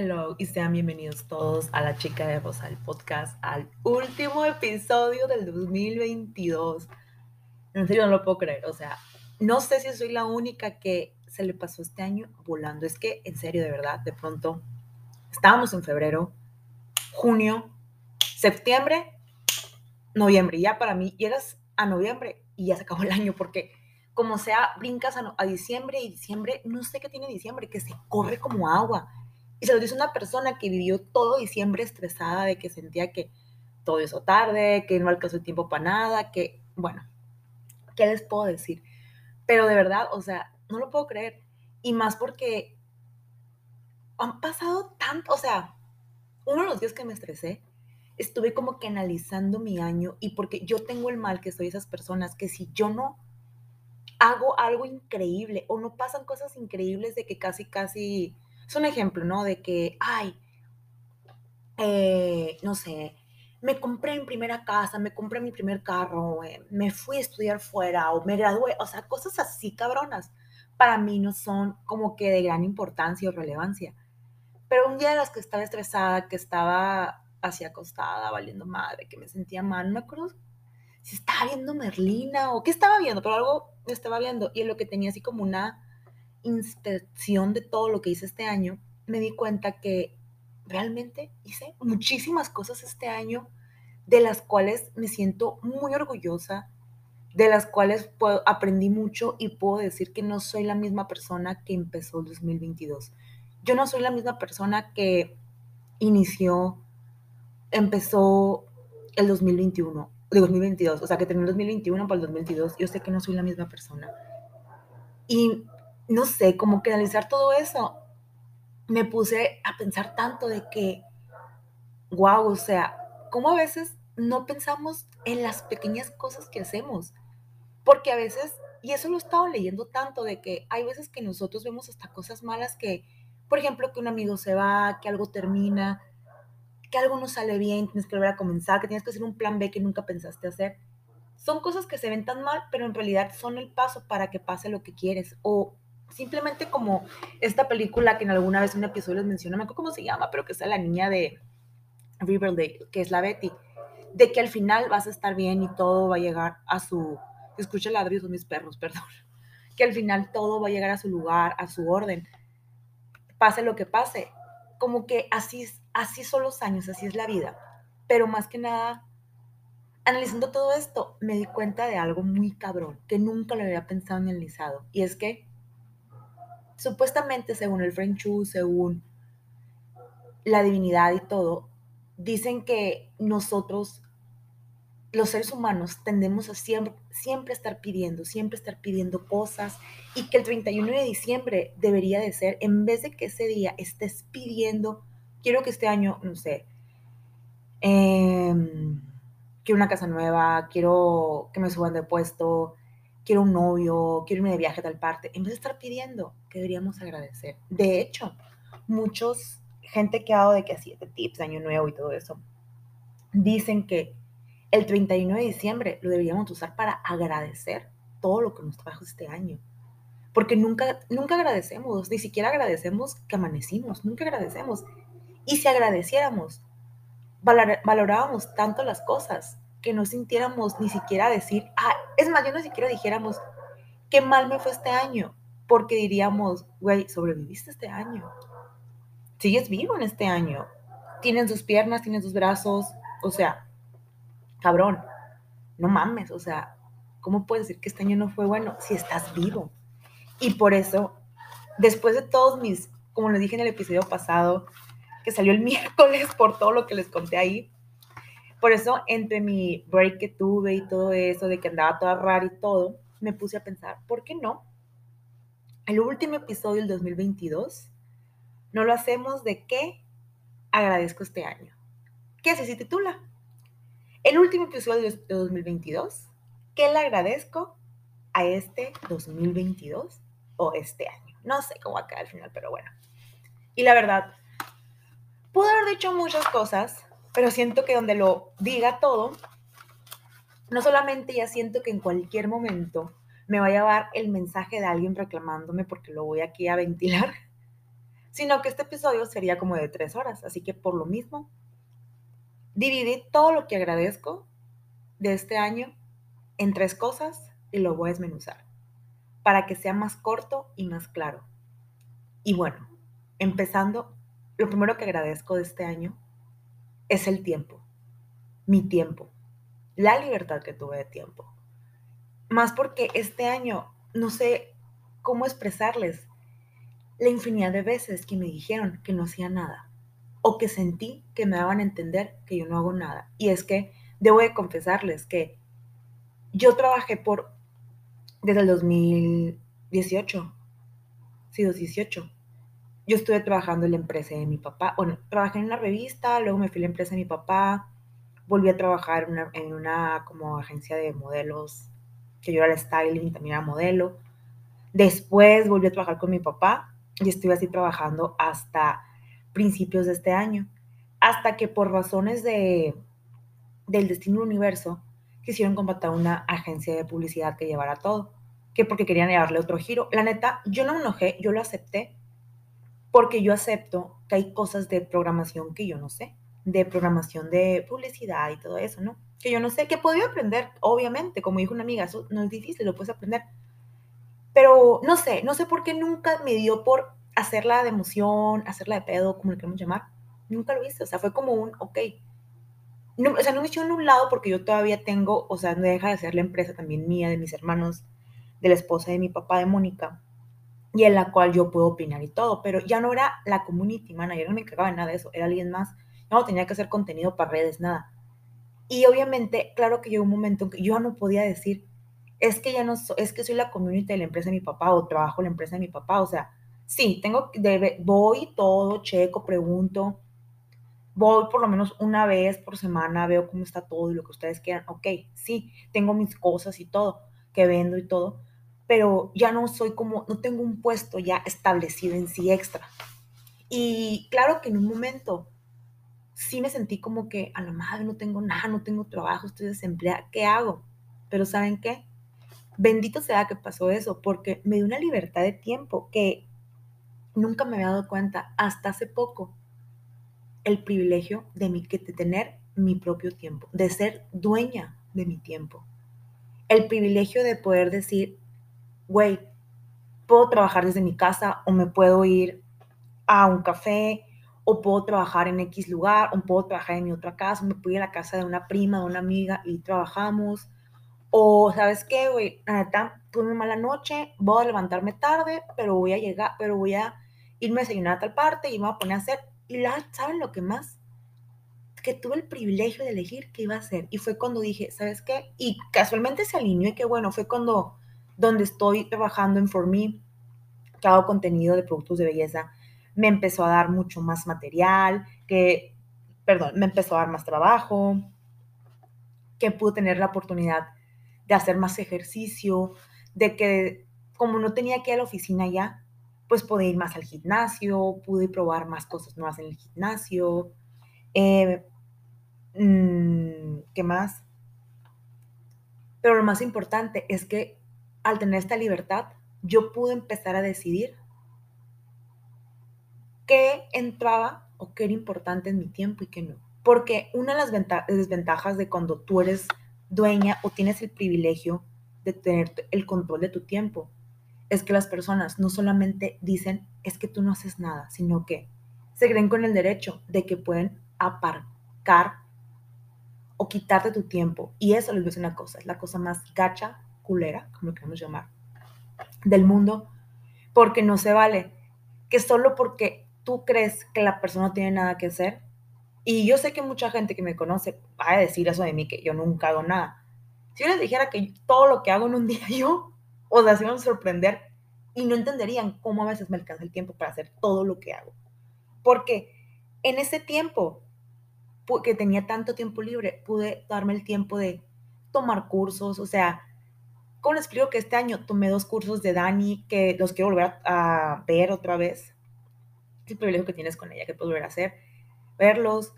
Hello y sean bienvenidos todos a La Chica de Rosa, el podcast, al último episodio del 2022. En serio, no lo puedo creer. O sea, no sé si soy la única que se le pasó este año volando. Es que, en serio, de verdad, de pronto, estábamos en febrero, junio, septiembre, noviembre. Ya para mí, llegas a noviembre y ya se acabó el año porque como sea, brincas a, a, diciembre y diciembre, no sé qué tiene diciembre, que se corre como agua. Y se lo dice una persona que vivió todo diciembre estresada de que sentía que todo hizo tarde, que no alcanzó el tiempo para nada, que, bueno, ¿qué les puedo decir? Pero de verdad, o sea, no lo puedo creer. Y más porque han pasado tanto, o sea, uno de los días que me estresé, estuve como que analizando mi año y porque yo tengo el mal que soy esas personas que si yo no hago algo increíble o no pasan cosas increíbles de que casi, casi es un ejemplo, ¿no? De que, ay, eh, no sé, me compré mi primera casa, me compré mi primer carro, eh, me fui a estudiar fuera o me gradué, o sea, cosas así cabronas, para mí no son como que de gran importancia o relevancia. Pero un día de las que estaba estresada, que estaba así acostada, valiendo madre, que me sentía mal, no me acuerdo si estaba viendo Merlina o qué estaba viendo, pero algo estaba viendo y en lo que tenía así como una inspección de todo lo que hice este año, me di cuenta que realmente hice muchísimas cosas este año de las cuales me siento muy orgullosa, de las cuales puedo, aprendí mucho y puedo decir que no soy la misma persona que empezó el 2022. Yo no soy la misma persona que inició, empezó el 2021, de 2022, o sea, que terminó el 2021 para el 2022. Yo sé que no soy la misma persona. Y no sé, como que analizar todo eso, me puse a pensar tanto de que, wow, o sea, cómo a veces no pensamos en las pequeñas cosas que hacemos. Porque a veces, y eso lo he estado leyendo tanto, de que hay veces que nosotros vemos hasta cosas malas que, por ejemplo, que un amigo se va, que algo termina, que algo no sale bien, tienes que volver a comenzar, que tienes que hacer un plan B que nunca pensaste hacer. Son cosas que se ven tan mal, pero en realidad son el paso para que pase lo que quieres. O simplemente como esta película que en alguna vez un episodio les mencioné, no me acuerdo cómo se llama, pero que es la niña de Riverdale, que es la Betty, de que al final vas a estar bien y todo va a llegar a su, escucha ladridos de mis perros, perdón, que al final todo va a llegar a su lugar, a su orden, pase lo que pase, como que así, así son los años, así es la vida, pero más que nada, analizando todo esto, me di cuenta de algo muy cabrón, que nunca lo había pensado ni analizado, y es que supuestamente según el French según la divinidad y todo, dicen que nosotros, los seres humanos, tendemos a siempre, siempre estar pidiendo, siempre estar pidiendo cosas y que el 31 de diciembre debería de ser, en vez de que ese día estés pidiendo, quiero que este año, no sé, em, quiero una casa nueva, quiero que me suban de puesto, quiero un novio, quiero irme de viaje a tal parte, en vez de estar pidiendo, deberíamos agradecer. De hecho, muchos, gente que ha dado de que de tips, año nuevo y todo eso, dicen que el 31 de diciembre lo deberíamos usar para agradecer todo lo que nos trajo este año. Porque nunca, nunca agradecemos, ni siquiera agradecemos que amanecimos, nunca agradecemos. Y si agradeciéramos, valorábamos tanto las cosas que no sintiéramos ni siquiera decir, ah, es más, yo no siquiera dijéramos, qué mal me fue este año, porque diríamos, güey, sobreviviste este año, sigues vivo en este año, tienes dos piernas, tienes dos brazos, o sea, cabrón, no mames, o sea, ¿cómo puedes decir que este año no fue bueno si estás vivo? Y por eso, después de todos mis, como les dije en el episodio pasado, que salió el miércoles por todo lo que les conté ahí, por eso, entre mi break que tuve y todo eso, de que andaba toda rara y todo, me puse a pensar, ¿por qué no? El último episodio del 2022 no lo hacemos de qué agradezco este año. ¿Qué así se titula? El último episodio de 2022, ¿qué le agradezco a este 2022 o este año? No sé cómo va a quedar al final, pero bueno. Y la verdad, pude haber dicho muchas cosas, pero siento que donde lo diga todo, no solamente ya siento que en cualquier momento me va a llevar el mensaje de alguien reclamándome porque lo voy aquí a ventilar, sino que este episodio sería como de tres horas. Así que por lo mismo, dividí todo lo que agradezco de este año en tres cosas y lo voy a desmenuzar para que sea más corto y más claro. Y bueno, empezando, lo primero que agradezco de este año es el tiempo, mi tiempo, la libertad que tuve de tiempo. Más porque este año no sé cómo expresarles la infinidad de veces que me dijeron que no hacía nada o que sentí que me daban a entender que yo no hago nada. Y es que debo de confesarles que yo trabajé por desde el 2018, sí, 2018. Yo estuve trabajando en la empresa de mi papá. Bueno, trabajé en una revista, luego me fui a la empresa de mi papá, volví a trabajar en una, en una como agencia de modelos, que yo era el styling, también era modelo. Después volví a trabajar con mi papá y estuve así trabajando hasta principios de este año, hasta que por razones de, del destino universo quisieron contratar una agencia de publicidad que llevara todo, que porque querían llevarle otro giro. La neta, yo no me enojé, yo lo acepté, porque yo acepto que hay cosas de programación que yo no sé, de programación de publicidad y todo eso, ¿no? Que yo no sé, que podía aprender, obviamente, como dijo una amiga, eso no es difícil, lo puedes aprender, pero no sé, no sé por qué nunca me dio por hacerla de emoción, hacerla de pedo, como le queremos llamar. Nunca lo hice, o sea, fue como un, ok. No, o sea, no me echó en un lado porque yo todavía tengo, o sea, no deja de ser la empresa también mía, de mis hermanos, de la esposa de mi papá, de Mónica, y en la cual yo puedo opinar y todo, pero ya no era la community manager, no me encargaba de nada de eso, era alguien más. No tenía que hacer contenido para redes, nada. Y obviamente, claro que llegó un momento en que yo no podía decir, es que ya no, es que soy la community de la empresa de mi papá o trabajo en la empresa de mi papá. O sea, sí, tengo, debe, voy todo, checo, pregunto, voy por lo menos una vez por semana, veo cómo está todo y lo que ustedes quieran. Ok, sí, tengo mis cosas y todo, que vendo y todo, pero ya no soy como, no tengo un puesto ya establecido en sí extra. Y claro que en un momento sí me sentí como que a la madre no tengo nada, no tengo trabajo, estoy desempleada, ¿qué hago? Pero ¿saben qué? bendito sea que pasó eso, porque me dio una libertad de tiempo que nunca me había dado cuenta hasta hace poco. El privilegio de, mi, de tener mi propio tiempo, de ser dueña de mi tiempo. El privilegio de poder decir, güey, puedo trabajar desde mi casa o me puedo ir a un café o puedo trabajar en X lugar o puedo trabajar en mi otra casa, me puedo ir a la casa de una prima, de una amiga y trabajamos o, ¿sabes qué, güey? Neta, tuve mala noche, voy a levantarme tarde, pero voy a llegar, pero voy a irme a desayunar a tal parte y me voy a poner a hacer. Y la, ¿saben lo que más? Que tuve el privilegio de elegir qué iba a hacer. Y fue cuando dije, ¿sabes qué? Y casualmente se alineó y qué bueno, fue cuando, donde estoy trabajando en For Me, que hago contenido de productos de belleza, me empezó a dar mucho más material, que, perdón, me empezó a dar más trabajo, que pude tener la oportunidad de hacer más ejercicio, de que como no tenía que ir a la oficina ya, pues pude ir más al gimnasio, pude probar más cosas nuevas en el gimnasio. Eh, mm, ¿Qué más? Pero lo más importante es que al tener esta libertad, yo pude empezar a decidir qué entraba o qué era importante en mi tiempo y qué no. Porque una de las desventajas de cuando tú eres dueña o tienes el privilegio de tener el control de tu tiempo. Es que las personas no solamente dicen es que tú no haces nada, sino que se creen con el derecho de que pueden aparcar o quitarte tu tiempo. Y eso les voy a decir una cosa, es la cosa más gacha, culera, como lo queremos llamar, del mundo, porque no se vale que solo porque tú crees que la persona no tiene nada que hacer, y yo sé que mucha gente que me conoce va a decir eso de mí, que yo nunca hago nada. Si yo les dijera que todo lo que hago en un día yo, o sea, se van a sorprender y no entenderían cómo a veces me alcanza el tiempo para hacer todo lo que hago. Porque en ese tiempo que tenía tanto tiempo libre, pude darme el tiempo de tomar cursos, o sea, ¿cómo les explico que este año tomé dos cursos de Dani que los quiero volver a, ver otra vez? El privilegio que tienes con ella, que puedo volver a hacer, verlos,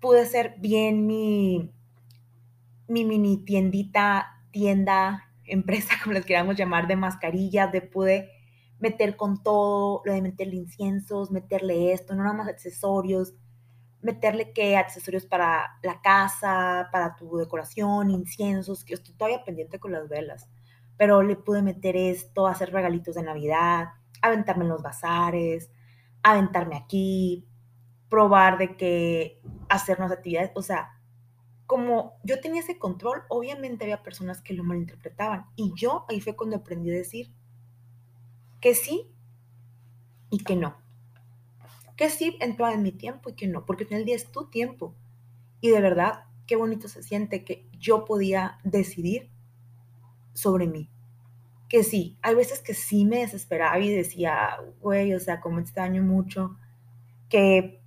pude ser bien mi, mi mini tiendita, tienda, empresa, como les queramos llamar, de mascarillas, de pude meter con todo, lo de meterle inciensos, meterle esto, no nada más accesorios, meterle qué accesorios para la casa, para tu decoración, inciensos, que estoy todavía pendiente con las velas, pero le pude meter esto, hacer regalitos de Navidad, aventarme en los bazares, aventarme aquí, probar de que hacer unas actividades, o sea, como yo tenía ese control, obviamente había personas que lo malinterpretaban y yo ahí fue cuando aprendí a decir que sí y que no. Que sí entraba en mi tiempo y que no, porque en el día es tu tiempo. Y de verdad, qué bonito se siente que yo podía decidir sobre mí. Que sí, hay veces que sí me desesperaba y decía, güey, o sea, como extraño mucho que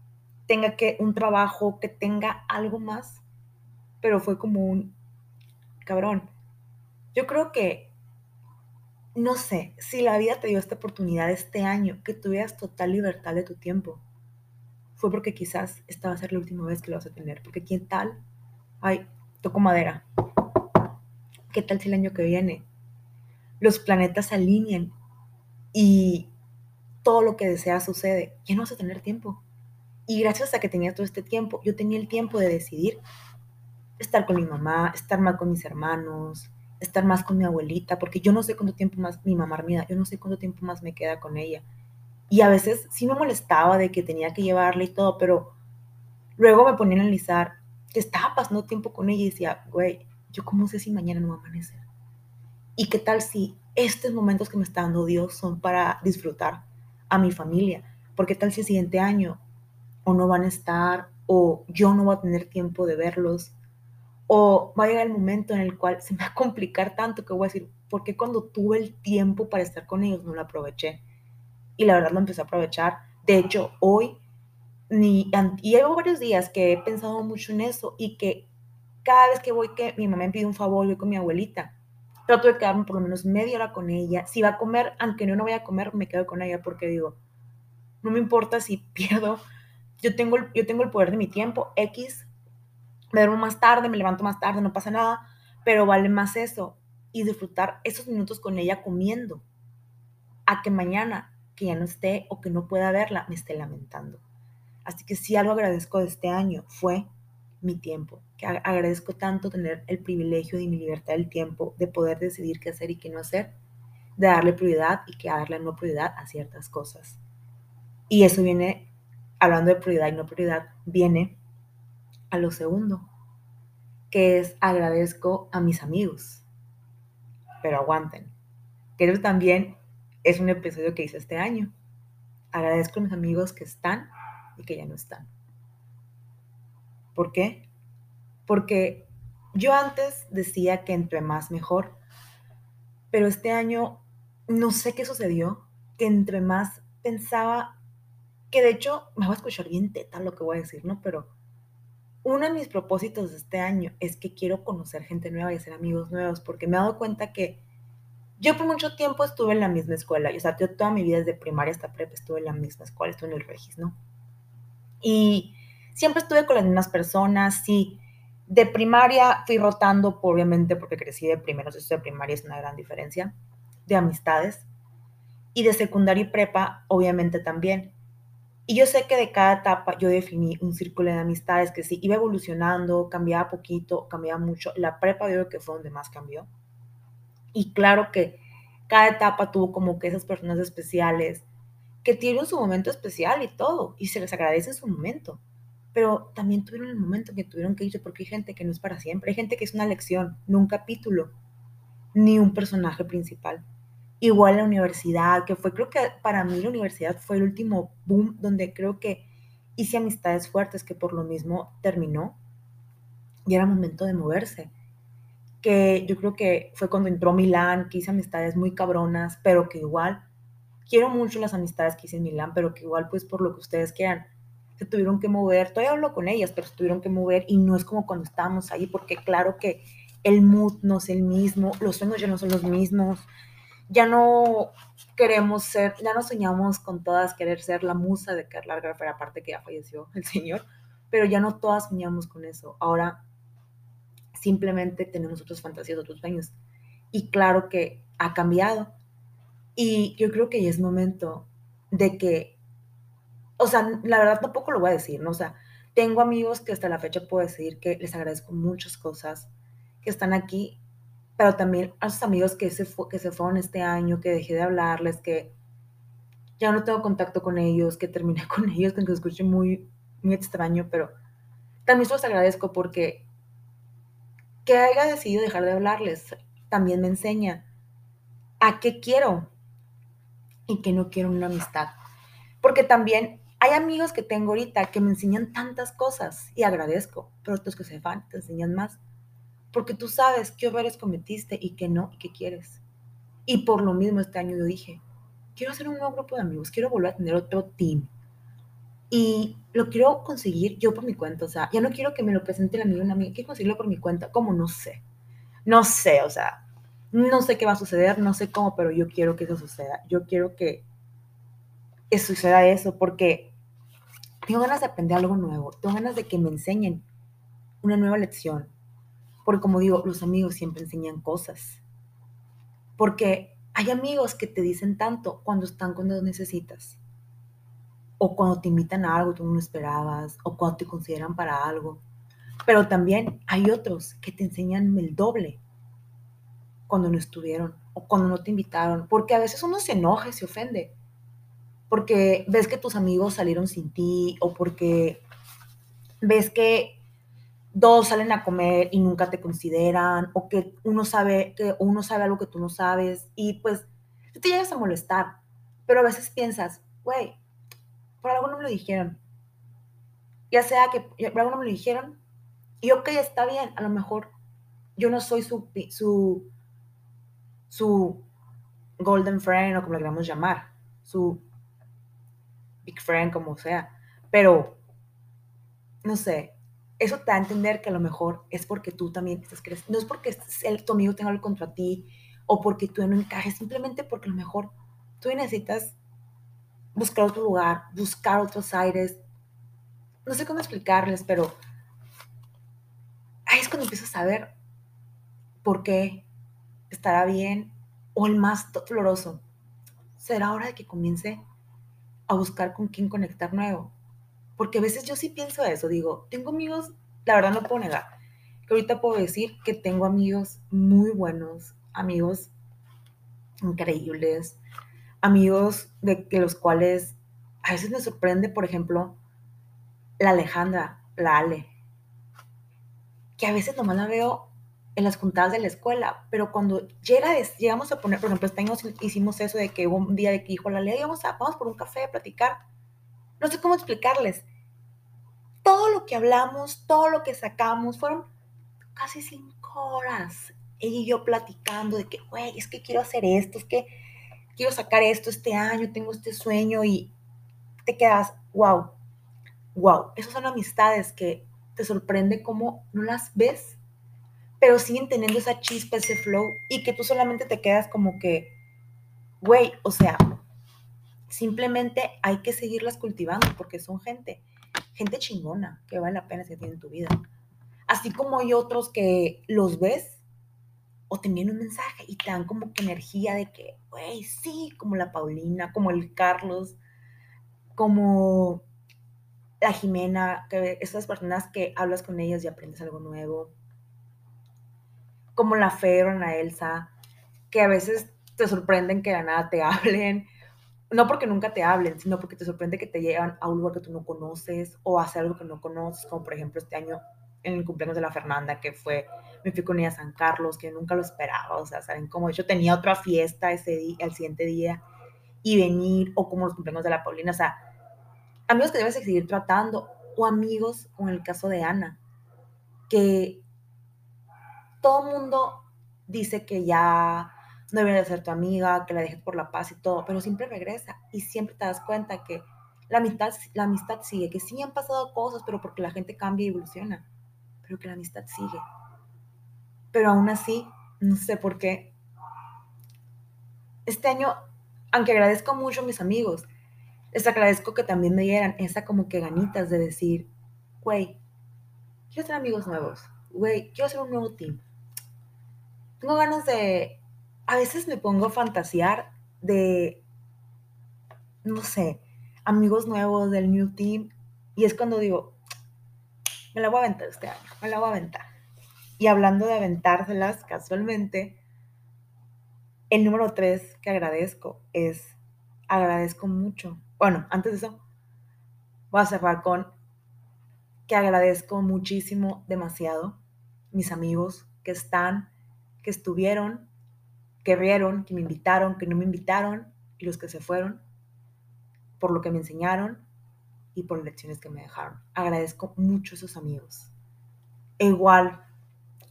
tenga que un trabajo, que tenga algo más, pero fue como un cabrón. Yo creo que, no sé, si la vida te dio esta oportunidad este año, que tuvieras total libertad de tu tiempo, fue porque quizás esta va a ser la última vez que lo vas a tener, porque quién tal, ay, toco madera, ¿qué tal si el año que viene los planetas se alinean y todo lo que deseas sucede? Ya no vas a tener tiempo. Y gracias a que tenía todo este tiempo, yo tenía el tiempo de decidir estar con mi mamá, estar más con mis hermanos, estar más con mi abuelita, porque yo no sé cuánto tiempo más mi mamá mía, yo no sé cuánto tiempo más me queda con ella. Y a veces sí me molestaba de que tenía que llevarle y todo, pero luego me ponía a analizar que estaba pasando tiempo con ella y decía, güey, yo cómo sé si mañana no va a amanecer. ¿Y qué tal si estos momentos que me está dando Dios son para disfrutar a mi familia? Porque tal si el siguiente año o no van a estar o yo no voy a tener tiempo de verlos o va a llegar el momento en el cual se me va a complicar tanto que voy a decir, ¿por qué cuando tuve el tiempo para estar con ellos no lo aproveché? Y la verdad lo empecé a aprovechar. De hecho, hoy, ni, y llevo varios días que he pensado mucho en eso y que cada vez que voy, que mi mamá me pide un favor, voy con mi abuelita, trato de quedarme por lo menos media hora con ella. Si va a comer, aunque no, no vaya a comer, me quedo con ella porque digo, no me importa si pierdo, yo tengo, yo tengo el poder de mi tiempo, X, me duermo más tarde, me levanto más tarde, no pasa nada, pero vale más eso y disfrutar esos minutos con ella comiendo a que mañana que ya no esté o que no pueda verla me esté lamentando. Así que si algo agradezco de este año fue mi tiempo, que agradezco tanto tener el privilegio de mi libertad del tiempo, de poder decidir qué hacer y qué no hacer, de darle prioridad y que darle no prioridad a ciertas cosas. Y eso viene, hablando de prioridad y no prioridad, viene a lo segundo, que es agradezco a mis amigos. Pero aguanten, que eso también es un episodio que hice este año. Agradezco a mis amigos que están y que ya no están. ¿Por qué? Porque yo antes decía que entre más mejor, pero este año no sé qué sucedió, que entre más pensaba, que de hecho me va a escuchar bien teta lo que voy a decir, ¿no? Pero uno de mis propósitos de este año es que quiero conocer gente nueva y hacer amigos nuevos, porque me he dado cuenta que yo por mucho tiempo estuve en la misma escuela, o sea, yo toda mi vida desde primaria hasta prepa estuve en la misma escuela, estuve en el Regis, ¿no? Y siempre estuve con las mismas personas, sí. De primaria fui rotando, obviamente, porque crecí de primero, eso de primaria es una gran diferencia, de amistades. Y de secundaria y prepa, obviamente también. Y yo sé que de cada etapa yo definí un círculo de amistades que sí iba evolucionando, cambiaba poquito, cambiaba mucho. La prepa yo creo que fue donde más cambió. Y claro que cada etapa tuvo como que esas personas especiales que tuvieron su momento especial y todo, y se les agradece su momento. Pero también tuvieron el momento que tuvieron que irse porque hay gente que no es para siempre. Hay gente que es una lección, no un capítulo, ni un personaje principal. Igual la universidad, que fue, creo que para mí la universidad fue el último boom donde creo que hice amistades fuertes que por lo mismo terminó y era momento de moverse. Que yo creo que fue cuando entró Milán, que hice amistades muy cabronas, pero que igual quiero mucho las amistades que hice en Milán, pero que igual pues por lo que ustedes quieran, se tuvieron que mover. Todavía hablo con ellas, pero se tuvieron que mover y no es como cuando estábamos ahí, porque claro que el mood no es el mismo, los sueños ya no son los mismos, ya no queremos ser, ya no soñamos con todas querer ser la musa de Karl Lagerfeld, aparte que ya falleció el señor, pero ya no todas soñamos con eso. Ahora simplemente tenemos otras fantasías, otros sueños. Y claro que ha cambiado. Y yo creo que ya es momento de que, o sea, la verdad tampoco lo voy a decir, ¿no? O sea, tengo amigos que hasta la fecha puedo decir que les agradezco muchas cosas, que están aquí, pero también a esos amigos que se, que se fueron este año, que dejé de hablarles, que ya no tengo contacto con ellos, que terminé con ellos, que se escuche muy, muy extraño, pero también se los agradezco porque que haya decidido dejar de hablarles también me enseña a qué quiero y que no quiero una amistad. Porque también hay amigos que tengo ahorita que me enseñan tantas cosas y agradezco, pero otros que se van te enseñan más. Porque tú sabes qué errores cometiste y qué no y qué quieres. Y por lo mismo este año yo dije, quiero hacer un nuevo grupo de amigos, quiero volver a tener otro team. Y lo quiero conseguir yo por mi cuenta, o sea, ya no quiero que me lo presente el amigo una amiga, quiero conseguirlo por mi cuenta, como no sé. No sé, o sea, no sé qué va a suceder, no sé cómo, pero yo quiero que eso suceda. Yo quiero que, suceda eso porque tengo ganas de aprender algo nuevo, tengo ganas de que me enseñen una nueva lección. Porque como digo, los amigos siempre enseñan cosas. Porque hay amigos que te dicen tanto cuando están cuando necesitas. O cuando te invitan a algo tú no esperabas. O cuando te consideran para algo. Pero también hay otros que te enseñan el doble cuando no estuvieron o cuando no te invitaron. Porque a veces uno se enoja se ofende. Porque ves que tus amigos salieron sin ti o porque ves que dos salen a comer y nunca te consideran, o que uno sabe, que uno sabe algo que tú no sabes, y pues te llegas a molestar, pero a veces piensas, güey, por algo no me lo dijeron. Ya sea que por algo no me lo dijeron, y ok, está bien, a lo mejor yo no soy su, su, su golden friend o como le queramos llamar, su big friend, como sea, pero no sé, eso te da a entender que a lo mejor es porque tú también estás creciendo. No es porque el, tu amigo tenga algo contra ti o porque tú no encajes, simplemente porque a lo mejor tú necesitas buscar otro lugar, buscar otros aires. No sé cómo explicarles, pero ahí es cuando empiezas a ver por qué estará bien o el más floroso. Será hora de que comience a buscar con quién conectar nuevo porque a veces yo sí pienso eso, digo, tengo amigos, la verdad no puedo negar, que ahorita puedo decir que tengo amigos muy buenos, amigos increíbles, amigos de que los cuales a veces me sorprende, por ejemplo, la Alejandra, la Ale, que a veces nomás la veo en las juntadas de la escuela, pero cuando llega, llegamos a poner, por ejemplo, este año hicimos eso de que hubo un día de que dijo la ley, vamos, a, vamos por un café a platicar. No sé cómo explicarles todo lo que hablamos, todo lo que sacamos, fueron casi cinco horas. Ella y yo platicando de que, güey, es que quiero hacer esto, es que quiero sacar esto este año, tengo este sueño y te quedas, wow, wow. Esas son amistades que te sorprende cómo no las ves, pero siguen teniendo esa chispa, ese flow y que tú solamente te quedas como que, güey, o sea, simplemente hay que seguirlas cultivando porque son gente gente chingona que vale la pena que tiene en tu vida. Así como hay otros que los ves o te envían un mensaje y te dan como que energía de que, güey, sí, como la Paulina, como el Carlos, como la Jimena, que esas personas que hablas con ellas y aprendes algo nuevo. Como la Fer o la Elsa, que a veces te sorprenden que de nada te hablen no porque nunca te hablen, sino porque te sorprende que te llevan a un lugar que tú no conoces o a hacer algo que no conoces, como por ejemplo este año en el cumpleaños de la Fernanda, que fue, me fui con ella a San Carlos, que nunca lo esperaba, o sea, saben cómo yo tenía otra fiesta ese día, el siguiente día, y venir, o como los cumpleaños de la Paulina, o sea, amigos que debes seguir tratando, o amigos, como en el caso de Ana, que todo mundo dice que ya no debería de ser tu amiga, que la dejes por la paz y todo, pero siempre regresa y siempre te das cuenta que la amistad, la amistad sigue, que sí han pasado cosas, pero porque la gente cambia y evoluciona, pero que la amistad sigue. Pero aún así, no sé por qué. Este año, aunque agradezco mucho a mis amigos, les agradezco que también me dieran esa como que ganitas de decir, güey, quiero ser amigos nuevos, güey, quiero hacer un nuevo team. Tengo ganas de a veces me pongo a fantasear de, no sé, amigos nuevos del New Team. Y es cuando digo, me la voy a aventar este año, me la voy a aventar. Y hablando de aventárselas, casualmente, el número tres que agradezco es, agradezco mucho. Bueno, antes de eso, voy a cerrar con que agradezco muchísimo, demasiado, mis amigos que están, que estuvieron, que rieron, que me invitaron, que no me invitaron y los que se fueron, por lo que me enseñaron y por las lecciones que me dejaron. Agradezco mucho a esos amigos. E igual,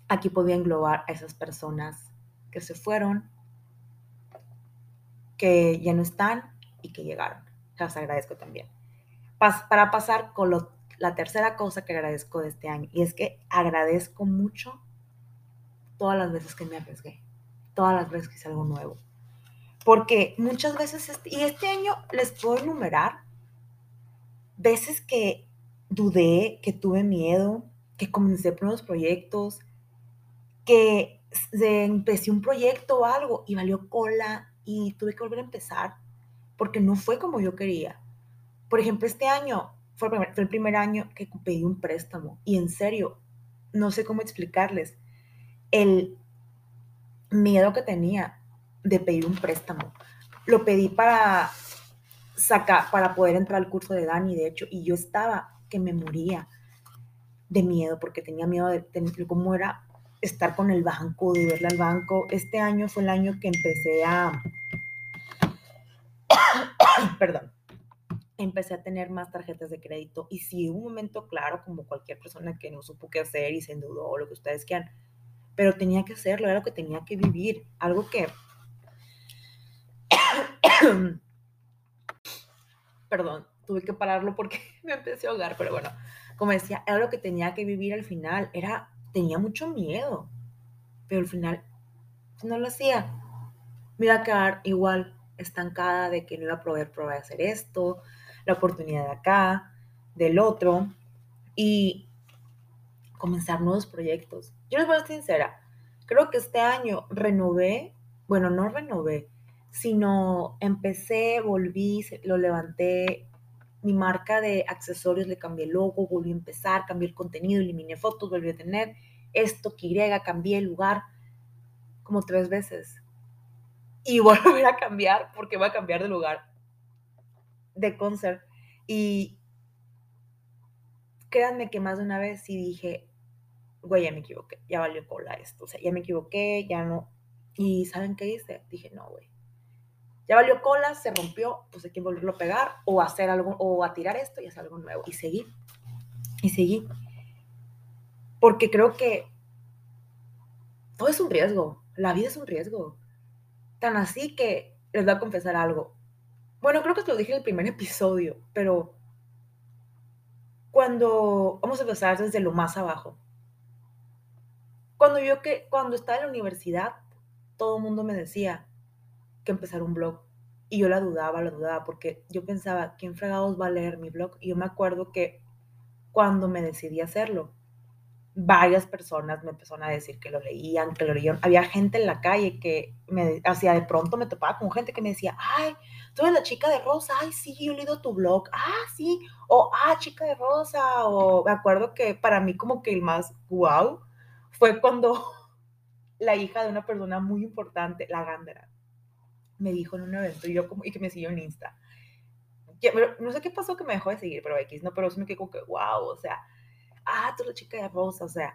aquí podía englobar a esas personas que se fueron, que ya no están y que llegaron. Las agradezco también. para pasar con la tercera cosa que agradezco de este año, y es que agradezco mucho todas las veces que me arriesgué, todas las veces que hice algo nuevo. Porque muchas veces, y este año les puedo enumerar veces que dudé, que tuve miedo, que comencé unos proyectos, que empecé un proyecto o algo y valió cola y tuve que volver a empezar porque no fue como yo quería. Por ejemplo, este año fue el primer, fue el primer año que pedí un préstamo y en serio, no sé cómo explicarles el miedo que tenía de pedir un préstamo. Lo pedí para sacar, para poder entrar al curso de Dani, de hecho, y yo estaba que me moría de miedo porque tenía miedo de, cómo era estar con el banco, de verle al banco. Este año fue el año que empecé a, perdón, empecé a tener más tarjetas de crédito y sí, un momento claro, como cualquier persona que no supo qué hacer y se endeudó o lo que ustedes quieran, pero tenía que hacerlo, era lo que tenía que vivir, algo que, perdón, tuve que pararlo porque me empecé a ahogar, pero bueno, como decía, era lo que tenía que vivir al final, era, tenía mucho miedo, pero al final no lo hacía, me iba a quedar igual estancada de que no iba a poder probar hacer esto, la oportunidad de acá, del otro, y comenzar nuevos proyectos. Yo les voy a ser sincera, creo que este año renové, bueno, no renové, sino empecé, volví, lo levanté, mi marca de accesorios le cambié el logo, volví a empezar, cambié el contenido, eliminé fotos, volví a tener esto, que Y, cambié el lugar como tres veces. Y volver a cambiar porque voy a cambiar de lugar de concert. Y créanme que más de una vez sí dije, güey, ya me equivoqué, ya valió cola esto, o sea, ya me equivoqué, ya no. Y ¿saben qué hice? Dije, no, güey. Ya valió cola, se rompió, pues hay que volverlo a pegar o hacer algo, o a tirar esto y hacer algo nuevo. Y seguí. Y seguí. Porque creo que todo es un riesgo. La vida es un riesgo. Tan así que les voy a confesar algo. Bueno, creo que te lo dije en el primer episodio, pero cuando vamos a empezar desde lo más abajo. Cuando yo que cuando estaba en la universidad, todo el mundo me decía que empezar un blog y yo la dudaba, la dudaba porque yo pensaba, ¿quién fregados va a leer mi blog? Y yo me acuerdo que cuando me decidí hacerlo, varias personas me empezaron a decir que lo leían, que lo leían. Había gente en la calle que me hacía de pronto me topaba con gente que me decía, ay, tú eres la chica de rosa, ay, sí, yo he leído tu blog, ah, sí, o ah, chica de rosa, o me acuerdo que para mí como que el más wow fue cuando la hija de una persona muy importante, la Gandera, me dijo en un evento y yo como, y que me siguió en Insta. no sé qué pasó que me dejó de seguir, pero X, no, pero sí me quedé como que, wow, o sea, ah, tú la chica de rosa, o sea,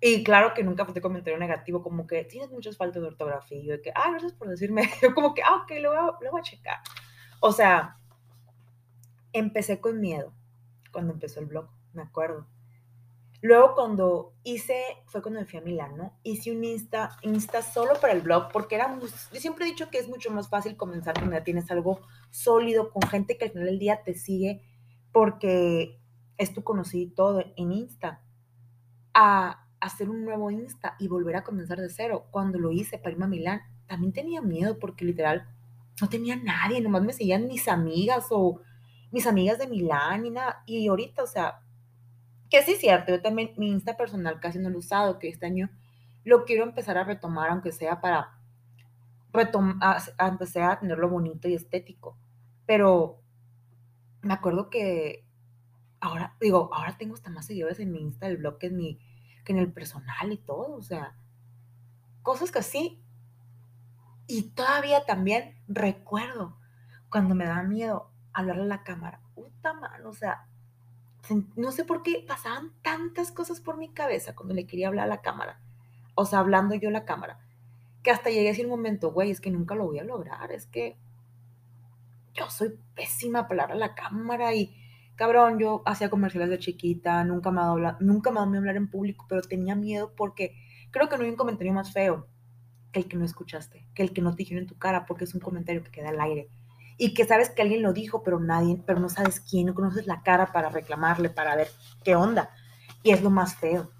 y claro que nunca fue comentario negativo, como que tienes muchas faltas de ortografía, y de que, ah, gracias por decirme, yo como que, ah, ok, lo voy, a, lo voy a checar. O sea, empecé con miedo cuando empezó el blog, me acuerdo. Luego cuando hice, fue cuando me fui a Milán, ¿no? Hice un Insta, Insta solo para el blog, porque era, yo siempre he dicho que es mucho más fácil comenzar cuando ya tienes algo sólido, con gente que al final del día te sigue, porque es tu conocido todo en Insta, a hacer un nuevo Insta y volver a comenzar de cero. Cuando lo hice para irme a Milán, también tenía miedo porque literal no tenía nadie, nomás me seguían mis amigas o mis amigas de Milán y nada. Y ahorita, o sea, que sí es cierto, yo también mi Insta personal casi no lo he usado, que este año lo quiero empezar a retomar, aunque sea para empecé a tenerlo bonito y estético. Pero me acuerdo que ahora, digo, ahora tengo hasta más seguidores en mi Insta, el blog que en, mi, que en el personal y todo, o sea, cosas que sí. Y todavía también recuerdo cuando me daba miedo hablarle a la cámara. Puta mano, o sea, no sé por qué pasaban tantas cosas por mi cabeza cuando le quería hablar a la cámara. O sea, hablando yo a la cámara. Que hasta llegué a decir un momento, güey, es que nunca lo voy a lograr. Es que yo soy pésima para hablar a la cámara y cabrón, yo hacía comerciales de chiquita, nunca me ha dado, nunca me dado hablar en público, pero tenía miedo porque creo que no hay un comentario más feo que el que no escuchaste, que el que no te dijeron en tu cara, porque es un comentario que queda al aire y que sabes que alguien lo dijo, pero nadie, pero no sabes quién, no conoces la cara para reclamarle, para ver qué onda. Y es lo más feo.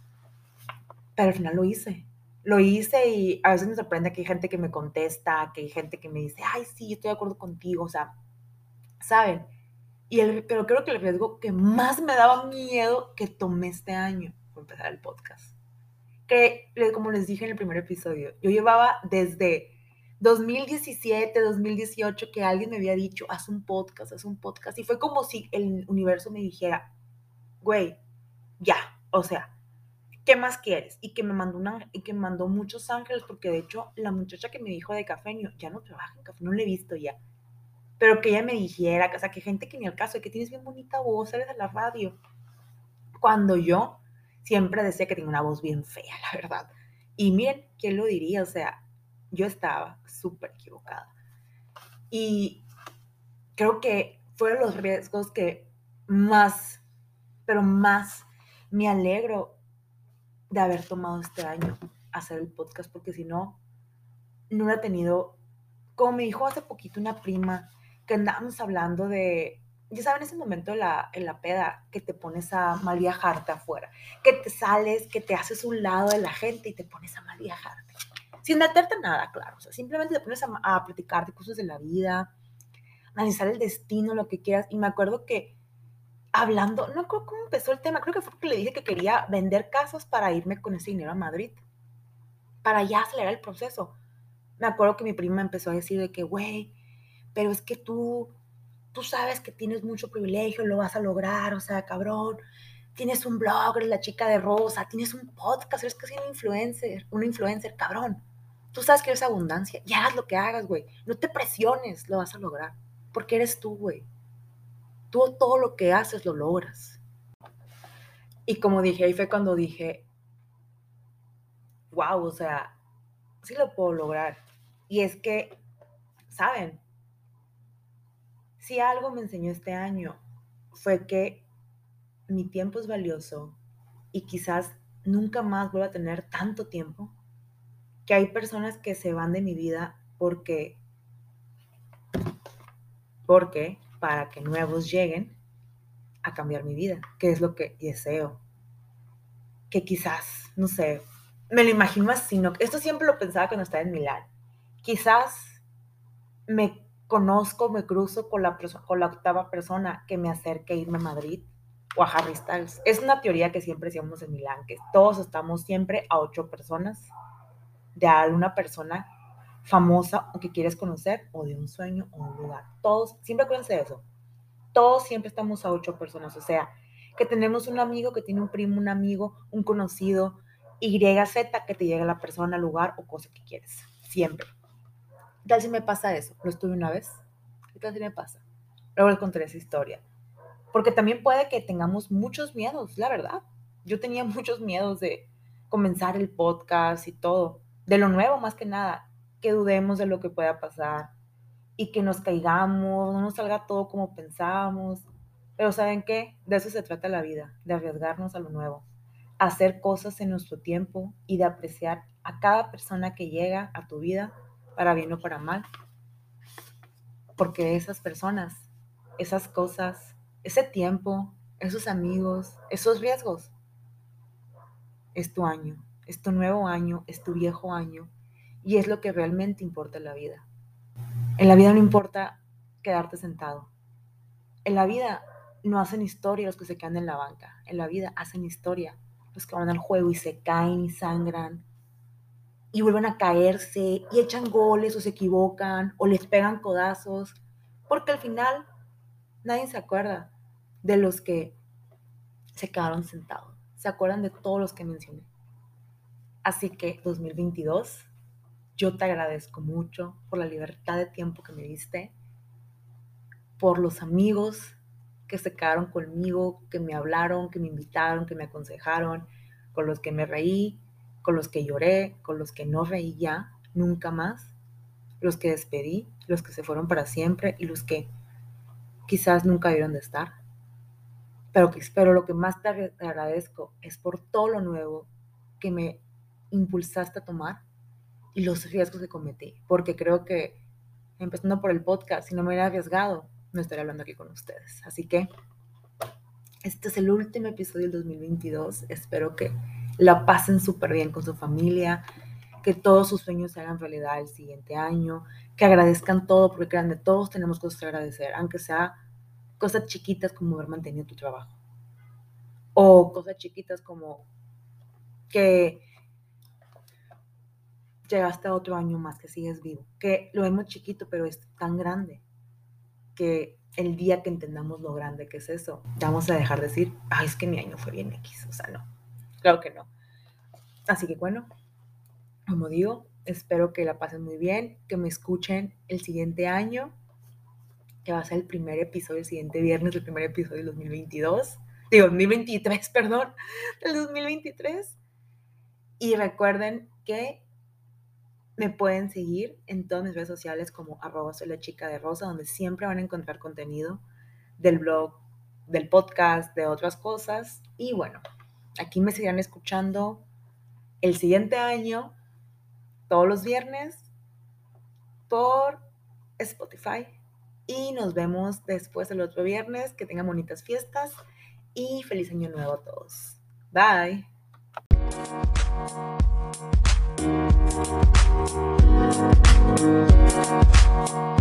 Pero al final lo hice. Lo hice y a veces me sorprende que hay gente que me contesta, que hay gente que me dice, ay, sí, estoy de acuerdo contigo, o sea, ¿saben? Y el, pero creo que el riesgo que más me daba miedo que tomé este año fue empezar el podcast. Que, como les dije en el primer episodio, yo llevaba desde 2017, 2018 que alguien me había dicho, haz un podcast, haz un podcast. Y fue como si el universo me dijera, güey, ya, o sea, ¿qué más quieres? Y que me mandó una, y que mandó muchos ángeles, porque de hecho la muchacha que me dijo de Cafeño ya no trabaja en Café, no le he visto ya. Pero que ella me dijera, o sea, que gente que ni al caso, que tienes bien bonita voz, eres de la radio. Cuando yo siempre decía que tenía una voz bien fea, la verdad. Y miren, ¿quién lo diría? O sea, yo estaba súper equivocada. Y creo que fueron los riesgos que más, pero más me alegro de haber tomado este año hacer el podcast, porque si no, no hubiera tenido, como me dijo hace poquito una prima, que andábamos hablando de, ya saben, ese momento en la, en la peda, que te pones a mal viajarte afuera, que te sales, que te haces un lado de la gente y te pones a mal viajarte sin meterte nada, claro. O sea, simplemente te pones a, platicar de cosas de la vida, analizar el destino, lo que quieras. Y me acuerdo que hablando, no creo cómo empezó el tema, creo que fue porque le dije que quería vender casas para irme con ese dinero a Madrid, para ya acelerar el proceso. Me acuerdo que mi prima empezó a decir de que, güey, pero es que tú, tú sabes que tienes mucho privilegio, lo vas a lograr, o sea, cabrón, tienes un blog, eres la chica de rosa, tienes un podcast, eres casi un influencer, un influencer, cabrón. Tú sabes que eres abundancia y hagas lo que hagas, güey. No te presiones, lo vas a lograr. Porque eres tú, güey. Tú todo lo que haces lo logras. Y como dije, ahí fue cuando dije, wow, o sea, sí lo puedo lograr. Y es que, ¿saben? Si algo me enseñó este año fue que mi tiempo es valioso y quizás nunca más vuelva a tener tanto tiempo que hay personas que se van de mi vida porque, porque para que nuevos lleguen a cambiar mi vida, que es lo que deseo. Que quizás, no sé, me lo imagino así, ¿no? Esto siempre lo pensaba cuando estaba en Milán. Quizás me conozco, me cruzo con la, con la octava persona que me acerque a irme a Madrid o a Harry Styles. Es una teoría que siempre decíamos en Milán, que todos estamos siempre a ocho personas de alguna persona famosa o que quieres conocer o de un sueño o un lugar. Todos, siempre acuérdense de eso. Todos siempre estamos a ocho personas. O sea, que tenemos un amigo que tiene un primo, un amigo, un conocido, Y, Z, que te llega la persona, lugar o cosa que quieres. Siempre. ¿Qué tal si me pasa eso? Lo estuve una vez. ¿Qué tal si me pasa? Luego les contaré esa historia. Porque también puede que tengamos muchos miedos, la verdad. Yo tenía muchos miedos de comenzar el podcast y todo de lo nuevo más que nada, que dudemos de lo que pueda pasar y que nos caigamos, no nos salga todo como pensábamos. Pero ¿saben qué? De eso se trata la vida, de arriesgarnos a lo nuevo, hacer cosas en nuestro tiempo y de apreciar a cada persona que llega a tu vida, para bien o para mal. Porque esas personas, esas cosas, ese tiempo, esos amigos, esos riesgos, es tu año es tu nuevo año, es tu viejo año y es lo que realmente importa en la vida. En la vida no importa quedarte sentado. En la vida no hacen historia los que se quedan en la banca. En la vida hacen historia los que van al juego y se caen y sangran y vuelven a caerse y echan goles o se equivocan o les pegan codazos, porque al final nadie se acuerda de los que se quedaron sentados, se acuerdan de todos los que mencioné. Así que 2022, yo te agradezco mucho por la libertad de tiempo que me diste, por los amigos que se quedaron conmigo, que me hablaron, que me invitaron, que me aconsejaron, con los que me reí, con los que lloré, con los que no reí ya, nunca más, los que despedí, los que se fueron para siempre y los que quizás nunca vieron de estar. Pero, pero lo que más te agradezco es por todo lo nuevo que me impulsaste a tomar y los riesgos que cometí, porque creo que empezando por el podcast, si no me hubiera arriesgado, no estaría hablando aquí con ustedes. Así que este es el último episodio del 2022. Espero que la pasen súper bien con su familia, que todos sus sueños se hagan realidad el siguiente año, que agradezcan todo, porque grande, todos tenemos cosas que agradecer, aunque sea cosas chiquitas como haber mantenido tu trabajo, o cosas chiquitas como que llegaste a otro año más, que sigues vivo, que lo vemos chiquito, pero es tan grande que el día que entendamos lo grande que es eso, vamos a dejar de decir, ay, es que mi año fue bien X, o sea, no. Claro que no. Así que bueno, como digo, espero que la pasen muy bien, que me escuchen el siguiente año, que va a ser el primer episodio, el siguiente viernes, el primer episodio del 2022, digo, 2023, perdón, del 2023. Y recuerden que me pueden seguir en todas mis redes sociales como arroba soy la chica de rosa, donde siempre van a encontrar contenido del blog, del podcast, de otras cosas. Y bueno, Aquí me seguirán escuchando el siguiente año, todos los viernes, por Spotify. Y nos vemos después el otro viernes. Que tengan bonitas fiestas y feliz año nuevo a todos. Bye. Thank you.